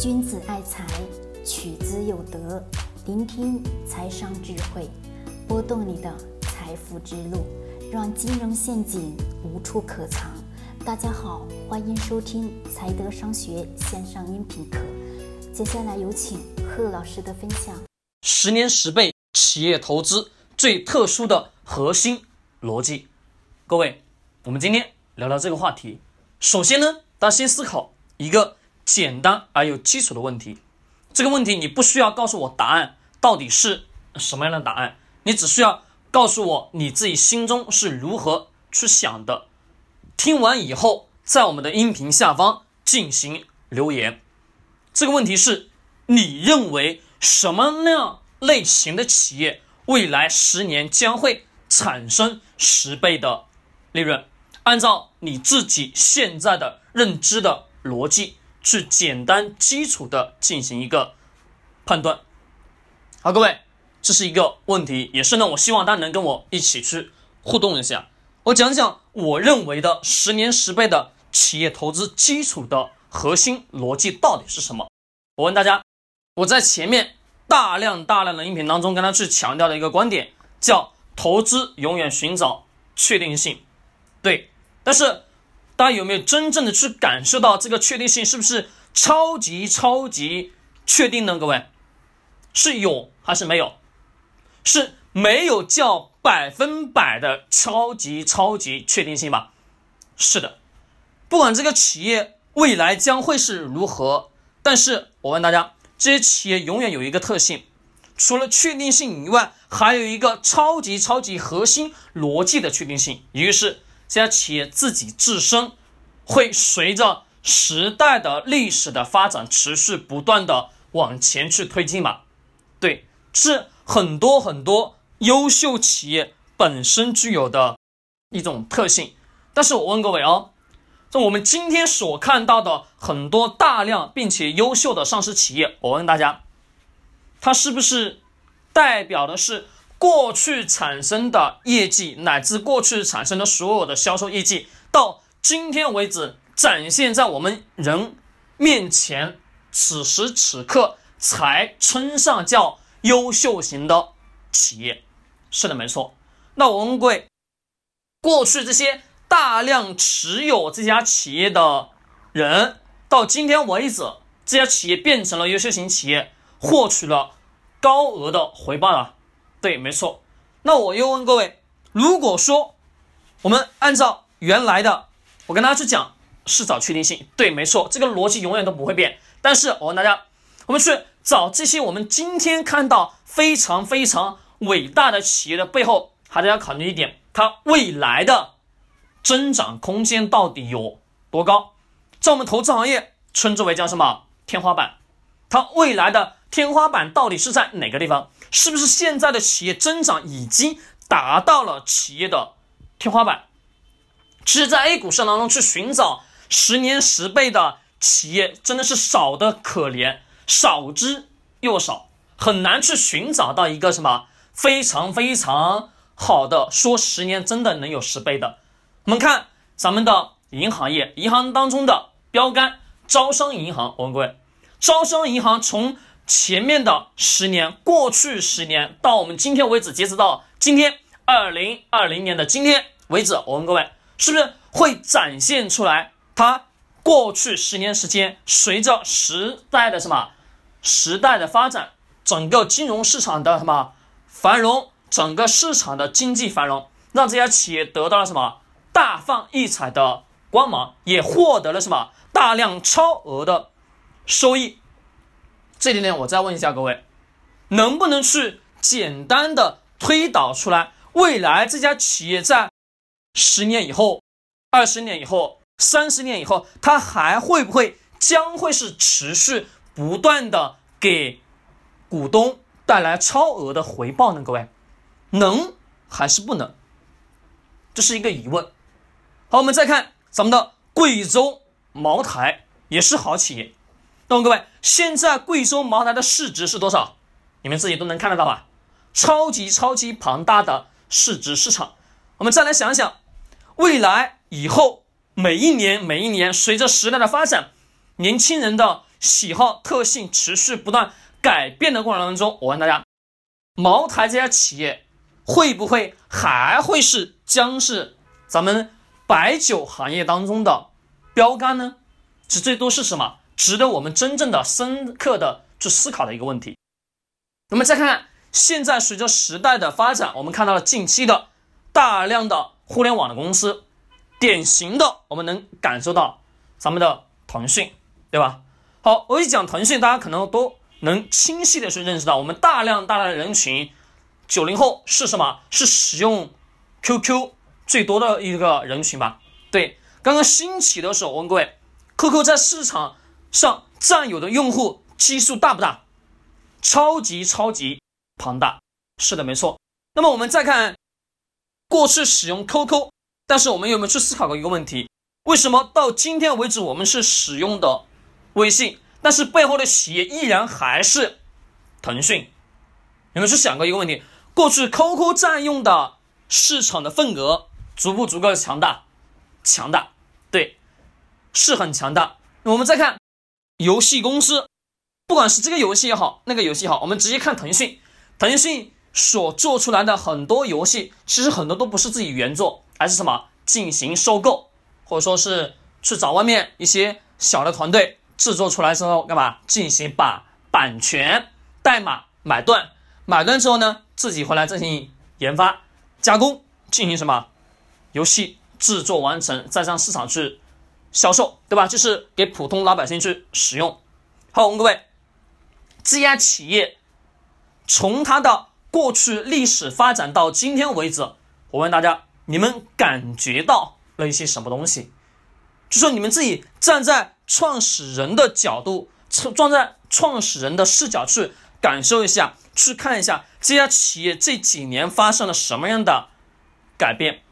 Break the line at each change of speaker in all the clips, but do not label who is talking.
君子爱财，取之有德。聆听财商智慧，拨动你的财富之路，让金融陷阱无处可藏。大家好，欢迎收听财德商学线上音频课。接下来有请贺老师的分享。
十年十倍企业投资最特殊的核心逻辑，各位，我们今天聊聊这个话题。首先呢，大家先思考一个。简单而有基础的问题，这个问题你不需要告诉我答案到底是什么样的答案，你只需要告诉我你自己心中是如何去想的。听完以后，在我们的音频下方进行留言。这个问题是：你认为什么样类型的企业未来十年将会产生十倍的利润？按照你自己现在的认知的逻辑。去简单基础的进行一个判断。好，各位，这是一个问题，也是呢，我希望大家能跟我一起去互动一下。我讲讲我认为的十年十倍的企业投资基础的核心逻辑到底是什么。我问大家，我在前面大量大量的音频当中跟他去强调的一个观点，叫投资永远寻找确定性。对，但是。大家有没有真正的去感受到这个确定性是不是超级超级确定呢？各位，是有还是没有？是没有叫百分百的超级超级确定性吧？是的，不管这个企业未来将会是如何，但是我问大家，这些企业永远有一个特性，除了确定性以外，还有一个超级超级核心逻辑的确定性，一个是。这家企业自己自身会随着时代的历史的发展，持续不断的往前去推进嘛？对，是很多很多优秀企业本身具有的一种特性。但是我问各位哦，就我们今天所看到的很多大量并且优秀的上市企业，我问大家，它是不是代表的是？过去产生的业绩，乃至过去产生的所有的销售业绩，到今天为止展现在我们人面前，此时此刻才称上叫优秀型的企业。是的，没错。那我问贵，过去这些大量持有这家企业的人，到今天为止，这家企业变成了优秀型企业，获取了高额的回报了。对，没错。那我又问各位，如果说我们按照原来的，我跟大家去讲是找确定性，对，没错，这个逻辑永远都不会变。但是我问大家，我们去找这些我们今天看到非常非常伟大的企业的背后，还是要考虑一点，它未来的增长空间到底有多高？在我们投资行业称之为叫什么天花板？它未来的天花板到底是在哪个地方？是不是现在的企业增长已经达到了企业的天花板？其实，在 A 股市场当中去寻找十年十倍的企业，真的是少的可怜，少之又少，很难去寻找到一个什么非常非常好的说十年真的能有十倍的。我们看咱们的银行业，银行当中的标杆招商银行，我问各位，招商银行从前面的十年，过去十年到我们今天为止，截止到今天二零二零年的今天为止，我问各位，是不是会展现出来它过去十年时间，随着时代的什么时代的发展，整个金融市场的什么繁荣，整个市场的经济繁荣，让这家企业得到了什么大放异彩的光芒，也获得了什么大量超额的收益。这点点，我再问一下各位，能不能去简单的推导出来，未来这家企业在十年以后、二十年以后、三十年以后，它还会不会将会是持续不断的给股东带来超额的回报呢？各位，能还是不能？这是一个疑问。好，我们再看咱们的贵州茅台，也是好企业。那么各位，现在贵州茅台的市值是多少？你们自己都能看得到吧？超级超级庞大的市值市场。我们再来想想，未来以后每一年每一年，随着时代的发展，年轻人的喜好特性持续不断改变的过程当中，我问大家，茅台这家企业会不会还会是将是咱们白酒行业当中的标杆呢？这最多是什么？值得我们真正的深刻的去思考的一个问题。那么再看看现在随着时代的发展，我们看到了近期的大量的互联网的公司，典型的我们能感受到咱们的腾讯，对吧？好，我一讲腾讯，大家可能都能清晰的去认识到，我们大量大量的人群，九零后是什么？是使用 QQ 最多的一个人群吧？对，刚刚兴起的时候，我问各位，QQ 在市场上占有的用户基数大不大？超级超级庞大，是的，没错。那么我们再看过去使用 QQ，但是我们有没有去思考过一个问题？为什么到今天为止我们是使用的微信，但是背后的企业依然还是腾讯？有没有去想过一个问题？过去 QQ 占用的市场的份额足不足够强大？强大，对，是很强大。我们再看游戏公司。不管是这个游戏也好，那个游戏也好，我们直接看腾讯，腾讯所做出来的很多游戏，其实很多都不是自己原作，而是什么进行收购，或者说是去找外面一些小的团队制作出来之后，干嘛？进行把版权代码买断，买断之后呢，自己回来进行研发加工，进行什么？游戏制作完成，再上市场去销售，对吧？就是给普通老百姓去使用。好，我们各位。这家企业从它的过去历史发展到今天为止，我问大家，你们感觉到了一些什么东西？就说你们自己站在创始人的角度，站在创始人的视角去感受一下，去看一下这家企业这几年发生了什么样的改变，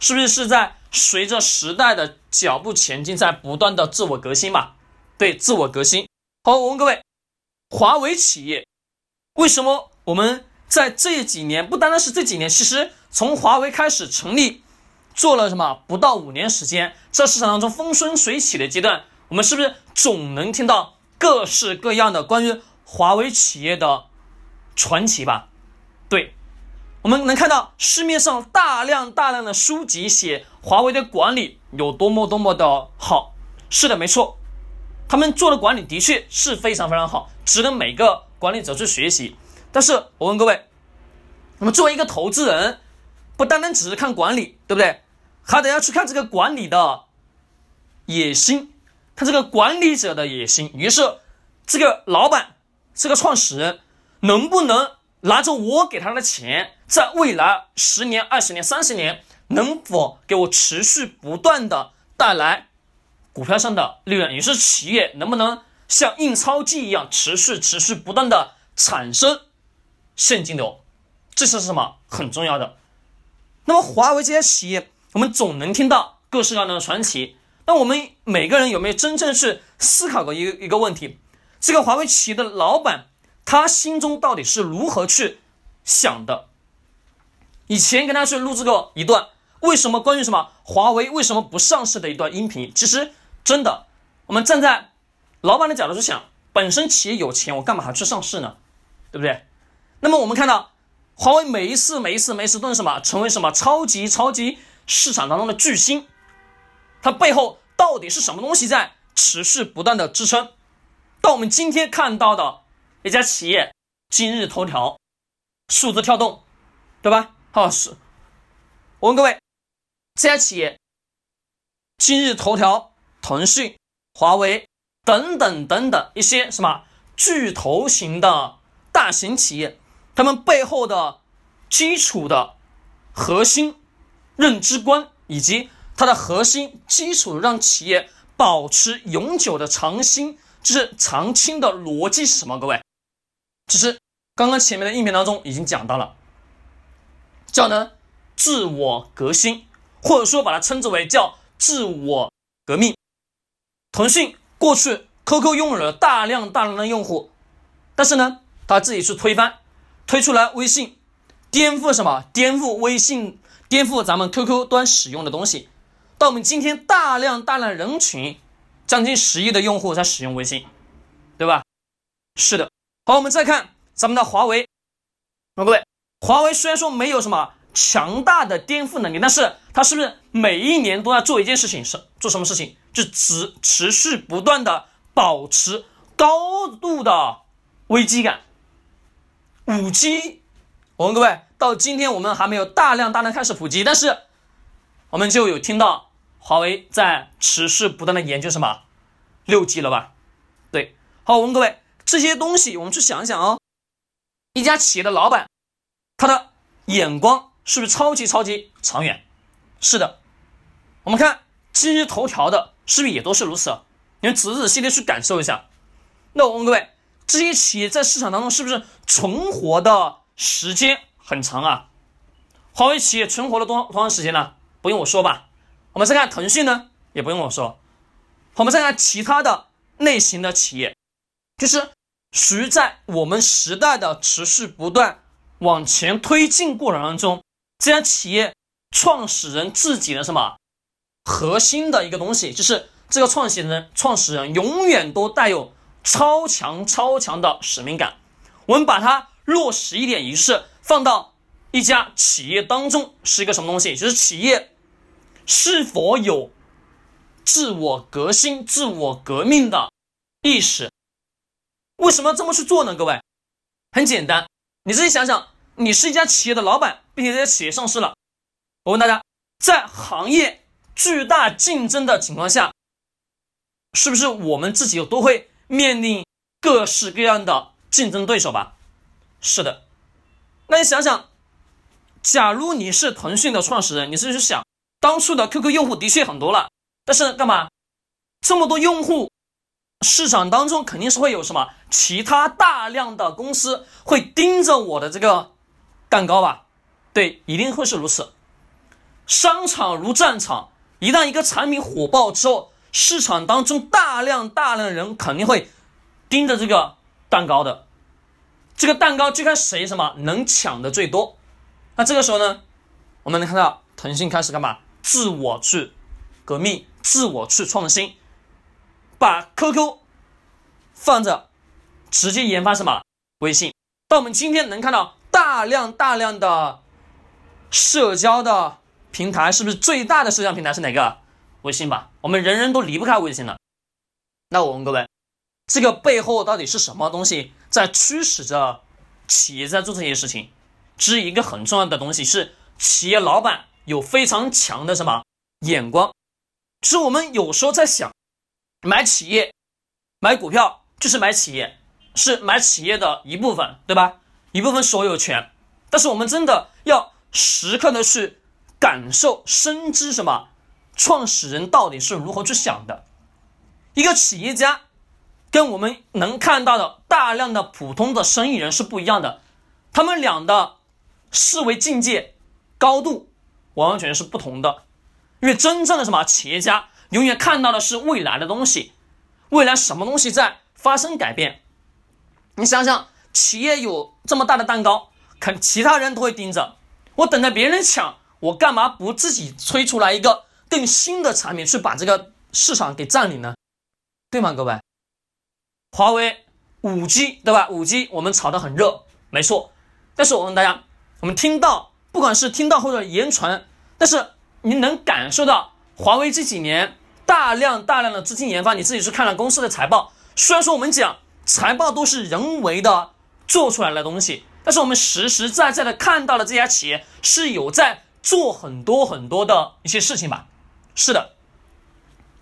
是不是是在随着时代的脚步前进，在不断的自我革新嘛？对，自我革新。好，我问各位。华为企业为什么我们在这几年不单单是这几年，其实从华为开始成立，做了什么不到五年时间，在市场当中风生水起的阶段，我们是不是总能听到各式各样的关于华为企业的传奇吧？对，我们能看到市面上大量大量的书籍写华为的管理有多么多么的好。是的，没错。他们做的管理的确是非常非常好，值得每个管理者去学习。但是我问各位，那么作为一个投资人，不单单只是看管理，对不对？还得要去看这个管理的野心，看这个管理者的野心。于是，这个老板，这个创始人，能不能拿着我给他的钱，在未来十年、二十年、三十年，能否给我持续不断的带来？股票上的利润，也是企业能不能像印钞机一样持续、持续不断的产生现金流，这是什么很重要的。那么华为这些企业，我们总能听到各式各样的传奇。那我们每个人有没有真正去思考过一一个问题？这个华为企业的老板，他心中到底是如何去想的？以前跟大家去录制过一段，为什么关于什么华为为什么不上市的一段音频？其实。真的，我们站在老板的角度去想，本身企业有钱，我干嘛还去上市呢？对不对？那么我们看到华为每一次、每一次、每一次都是什么？成为什么超级超级市场当中的巨星？它背后到底是什么东西在持续不断的支撑？到我们今天看到的一家企业，今日头条、数字跳动，对吧？好，是。我问各位，这家企业，今日头条。腾讯、华为等等等等一些什么巨头型的大型企业，他们背后的基础的核心认知观，以及它的核心基础让企业保持永久的长新，就是长青的逻辑是什么？各位，其实刚刚前面的音频当中已经讲到了，叫呢自我革新，或者说把它称之为叫自我革命。腾讯过去 QQ 拥有了大量大量的用户，但是呢，他自己去推翻，推出来微信，颠覆什么？颠覆微信，颠覆咱们 QQ 端使用的东西。到我们今天，大量大量人群，将近十亿的用户在使用微信，对吧？是的。好，我们再看咱们的华为。各位，华为虽然说没有什么强大的颠覆能力，但是它是不是每一年都要做一件事情？是做什么事情？就持持续不断的保持高度的危机感。五 G，我问各位，到今天我们还没有大量大量开始普及，但是我们就有听到华为在持续不断的研究什么六 G 了吧？对，好，我问各位。这些东西，我们去想一想哦。一家企业的老板，他的眼光是不是超级超级长远？是的。我们看今日头条的，是不是也都是如此？你们仔仔细细去感受一下。那我问各位，这些企业在市场当中是不是存活的时间很长啊？华为企业存活了多多长时间呢？不用我说吧。我们再看腾讯呢，也不用我说。我们再看其他的类型的企业。就是属于在我们时代的持续不断往前推进过程当中，这家企业创始人自己的什么核心的一个东西，就是这个创始人创始人永远都带有超强超强的使命感。我们把它落实一点仪式，放到一家企业当中是一个什么东西？就是企业是否有自我革新、自我革命的意识。为什么要这么去做呢？各位，很简单，你自己想想，你是一家企业的老板，并且这家企业上市了。我问大家，在行业巨大竞争的情况下，是不是我们自己都会面临各式各样的竞争对手吧？是的。那你想想，假如你是腾讯的创始人，你是不是想，当初的 QQ 用户的确很多了，但是干嘛这么多用户？市场当中肯定是会有什么其他大量的公司会盯着我的这个蛋糕吧？对，一定会是如此。商场如战场，一旦一个产品火爆之后，市场当中大量大量的人肯定会盯着这个蛋糕的。这个蛋糕就看谁什么能抢的最多。那这个时候呢，我们能看到腾讯开始干嘛？自我去革命，自我去创新。把 QQ 放着，直接研发什么微信？到我们今天能看到大量大量的社交的平台，是不是最大的社交平台是哪个？微信吧，我们人人都离不开微信了。那我问各位，这个背后到底是什么东西在驱使着企业在做这些事情？是一个很重要的东西，是企业老板有非常强的什么眼光？是我们有时候在想。买企业，买股票就是买企业，是买企业的一部分，对吧？一部分所有权。但是我们真的要时刻的去感受、深知什么？创始人到底是如何去想的？一个企业家跟我们能看到的大量的普通的生意人是不一样的，他们俩的思维境界高度完完全全是不同的。因为真正的什么企业家？永远看到的是未来的东西，未来什么东西在发生改变？你想想，企业有这么大的蛋糕，肯其他人都会盯着。我等着别人抢，我干嘛不自己推出来一个更新的产品，去把这个市场给占领呢？对吗，各位？华为五 G 对吧？五 G 我们炒得很热，没错。但是我问大家，我们听到，不管是听到或者言传，但是你能感受到？华为这几年大量大量的资金研发，你自己去看了公司的财报。虽然说我们讲财报都是人为的做出来的东西，但是我们实实在在的看到了这家企业是有在做很多很多的一些事情吧？是的，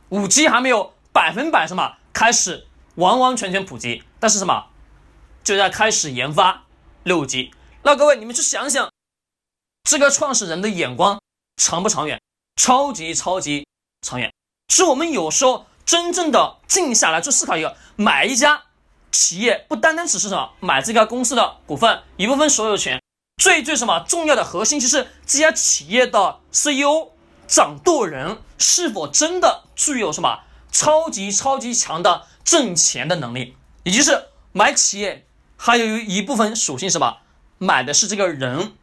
五 G 还没有百分百什么开始完完全全普及，但是什么就在开始研发六 G。那各位你们去想想，这个创始人的眼光长不长远？超级超级长远，是我们有时候真正的静下来去思考一个，买一家企业不单单只是什么买这家公司的股份一部分所有权，最最什么重要的核心就是这家企业的 CEO 掌舵人是否真的具有什么超级超级强的挣钱的能力，也就是买企业还有一部分属性什么买的是这个人，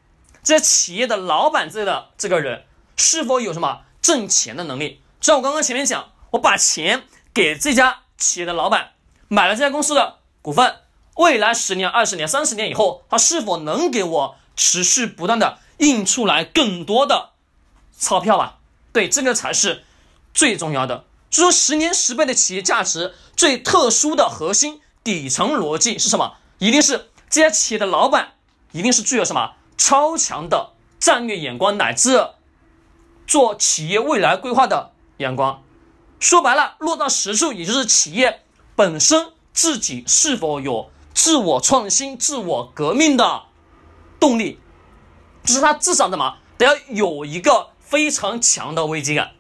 这企业的老板这的这个人。是否有什么挣钱的能力？就像我刚刚前面讲，我把钱给这家企业的老板，买了这家公司的股份，未来十年、二十年、三十年以后，它是否能给我持续不断的印出来更多的钞票啊？对，这个才是最重要的。所以说，十年十倍的企业价值最特殊的核心底层逻辑是什么？一定是这家企业的老板一定是具有什么超强的战略眼光，乃至做企业未来规划的眼光。说白了，落到实处，也就是企业本身自己是否有自我创新、自我革命的动力，就是他至少怎么得要有一个非常强的危机感。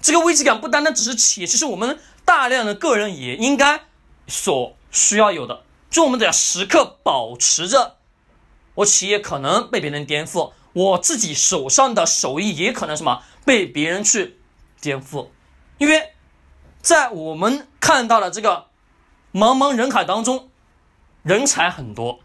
这个危机感不单单只是企业，其实我们大量的个人也应该所需要有的。就我们得要时刻保持着，我企业可能被别人颠覆，我自己手上的手艺也可能什么被别人去颠覆，因为。在我们看到的这个茫茫人海当中，人才很多，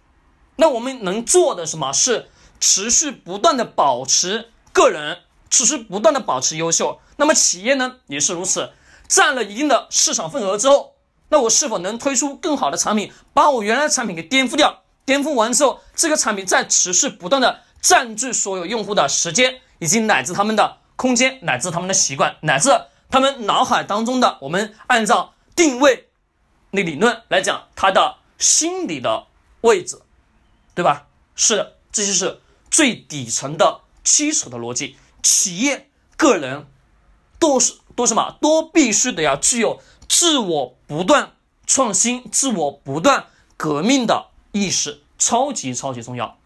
那我们能做的什么是持续不断的保持个人，持续不断的保持优秀。那么企业呢也是如此，占了一定的市场份额之后，那我是否能推出更好的产品，把我原来的产品给颠覆掉？颠覆完之后，这个产品再持续不断的占据所有用户的时间，以及乃至他们的空间，乃至他们的习惯，乃至。他们脑海当中的，我们按照定位那理论来讲，他的心理的位置，对吧？是的，这就是最底层的基础的逻辑。企业、个人都是都什么？都必须得要具有自我不断创新、自我不断革命的意识，超级超级重要。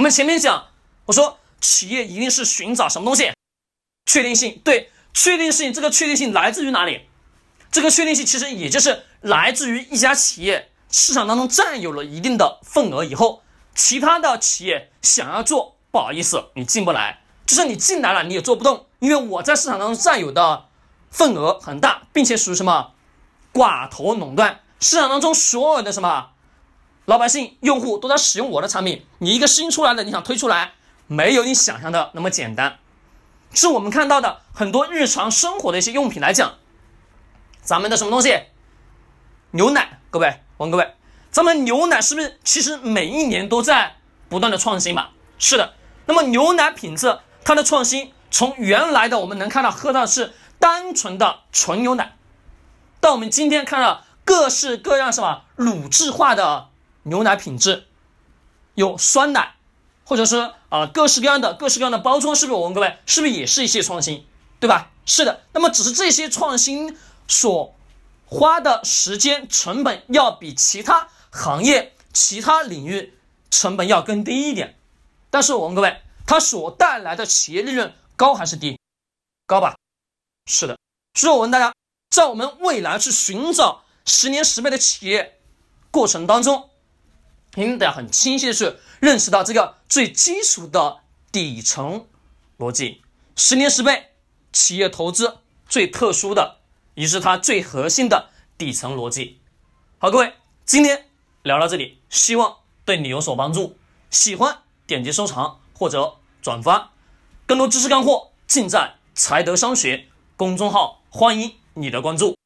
我们前面讲，我说企业一定是寻找什么东西？确定性，对。确定性，这个确定性来自于哪里？这个确定性其实也就是来自于一家企业市场当中占有了一定的份额以后，其他的企业想要做，不好意思，你进不来。就是你进来了，你也做不动，因为我在市场当中占有的份额很大，并且属于什么寡头垄断。市场当中所有的什么老百姓、用户都在使用我的产品，你一个新出来的，你想推出来，没有你想象的那么简单。是我们看到的很多日常生活的一些用品来讲，咱们的什么东西？牛奶，各位，问各位，咱们牛奶是不是其实每一年都在不断的创新嘛？是的。那么牛奶品质它的创新，从原来的我们能看到喝到的是单纯的纯牛奶，到我们今天看到各式各样什么乳制化的牛奶品质，有酸奶。或者是啊，各式各样的、各式各样的包装，是不是？我问各位，是不是也是一些创新，对吧？是的。那么，只是这些创新所花的时间成本要比其他行业、其他领域成本要更低一点。但是，我问各位，它所带来的企业利润高还是低？高吧？是的。所以，我问大家，在我们未来去寻找十年十倍的企业过程当中。应得很清晰的是认识到这个最基础的底层逻辑，十年十倍企业投资最特殊的，也是它最核心的底层逻辑。好，各位，今天聊到这里，希望对你有所帮助。喜欢点击收藏或者转发，更多知识干货尽在财德商学公众号，欢迎你的关注。